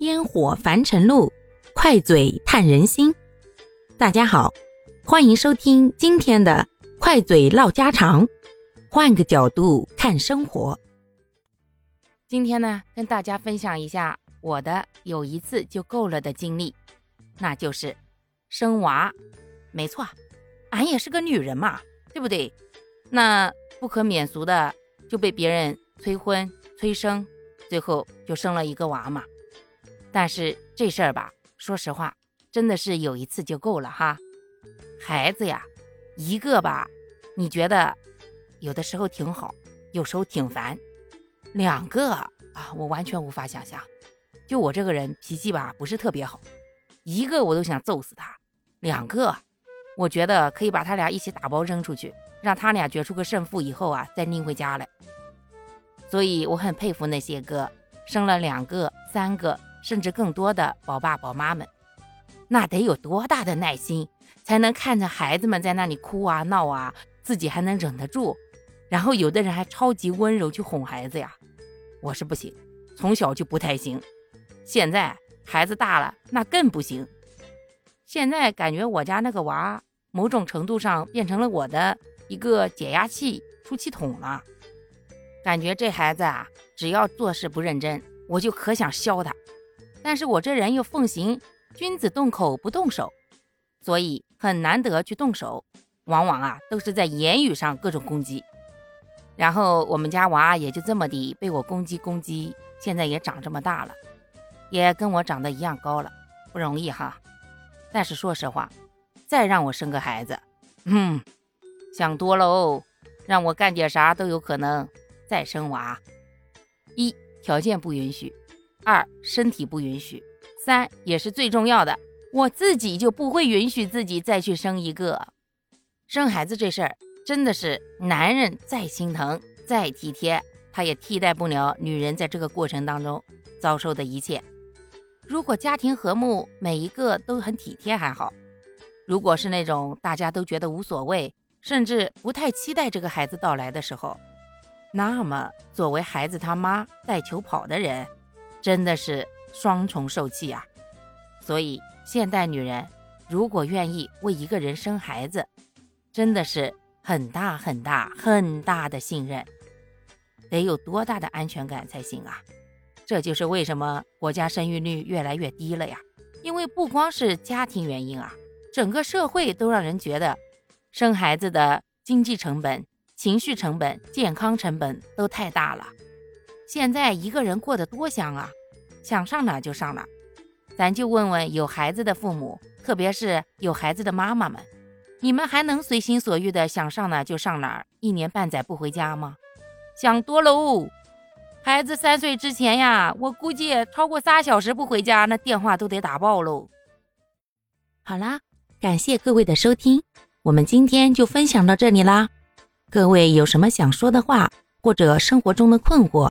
烟火凡尘路，快嘴探人心。大家好，欢迎收听今天的快嘴唠家常，换个角度看生活。今天呢，跟大家分享一下我的有一次就够了的经历，那就是生娃。没错，俺也是个女人嘛，对不对？那不可免俗的就被别人催婚催生，最后就生了一个娃嘛。但是这事儿吧，说实话，真的是有一次就够了哈。孩子呀，一个吧，你觉得有的时候挺好，有时候挺烦；两个啊，我完全无法想象。就我这个人脾气吧，不是特别好，一个我都想揍死他。两个，我觉得可以把他俩一起打包扔出去，让他俩决出个胜负以后啊，再拎回家来。所以我很佩服那些个生了两个、三个。甚至更多的宝爸宝妈们，那得有多大的耐心，才能看着孩子们在那里哭啊闹啊，自己还能忍得住？然后有的人还超级温柔去哄孩子呀，我是不行，从小就不太行。现在孩子大了，那更不行。现在感觉我家那个娃，某种程度上变成了我的一个解压器、出气筒了。感觉这孩子啊，只要做事不认真，我就可想削他。但是我这人又奉行君子动口不动手，所以很难得去动手，往往啊都是在言语上各种攻击。然后我们家娃也就这么的被我攻击攻击，现在也长这么大了，也跟我长得一样高了，不容易哈。但是说实话，再让我生个孩子，嗯，想多了哦，让我干点啥都有可能。再生娃，一条件不允许。二身体不允许，三也是最重要的，我自己就不会允许自己再去生一个。生孩子这事儿真的是男人再心疼再体贴，他也替代不了女人在这个过程当中遭受的一切。如果家庭和睦，每一个都很体贴还好；如果是那种大家都觉得无所谓，甚至不太期待这个孩子到来的时候，那么作为孩子他妈带球跑的人。真的是双重受气啊！所以现代女人如果愿意为一个人生孩子，真的是很大很大很大的信任，得有多大的安全感才行啊！这就是为什么国家生育率越来越低了呀！因为不光是家庭原因啊，整个社会都让人觉得生孩子的经济成本、情绪成本、健康成本都太大了。现在一个人过得多香啊，想上哪就上哪。咱就问问有孩子的父母，特别是有孩子的妈妈们，你们还能随心所欲的想上哪就上哪儿，一年半载不回家吗？想多喽。孩子三岁之前呀，我估计超过仨小时不回家，那电话都得打爆喽。好啦，感谢各位的收听，我们今天就分享到这里啦。各位有什么想说的话，或者生活中的困惑？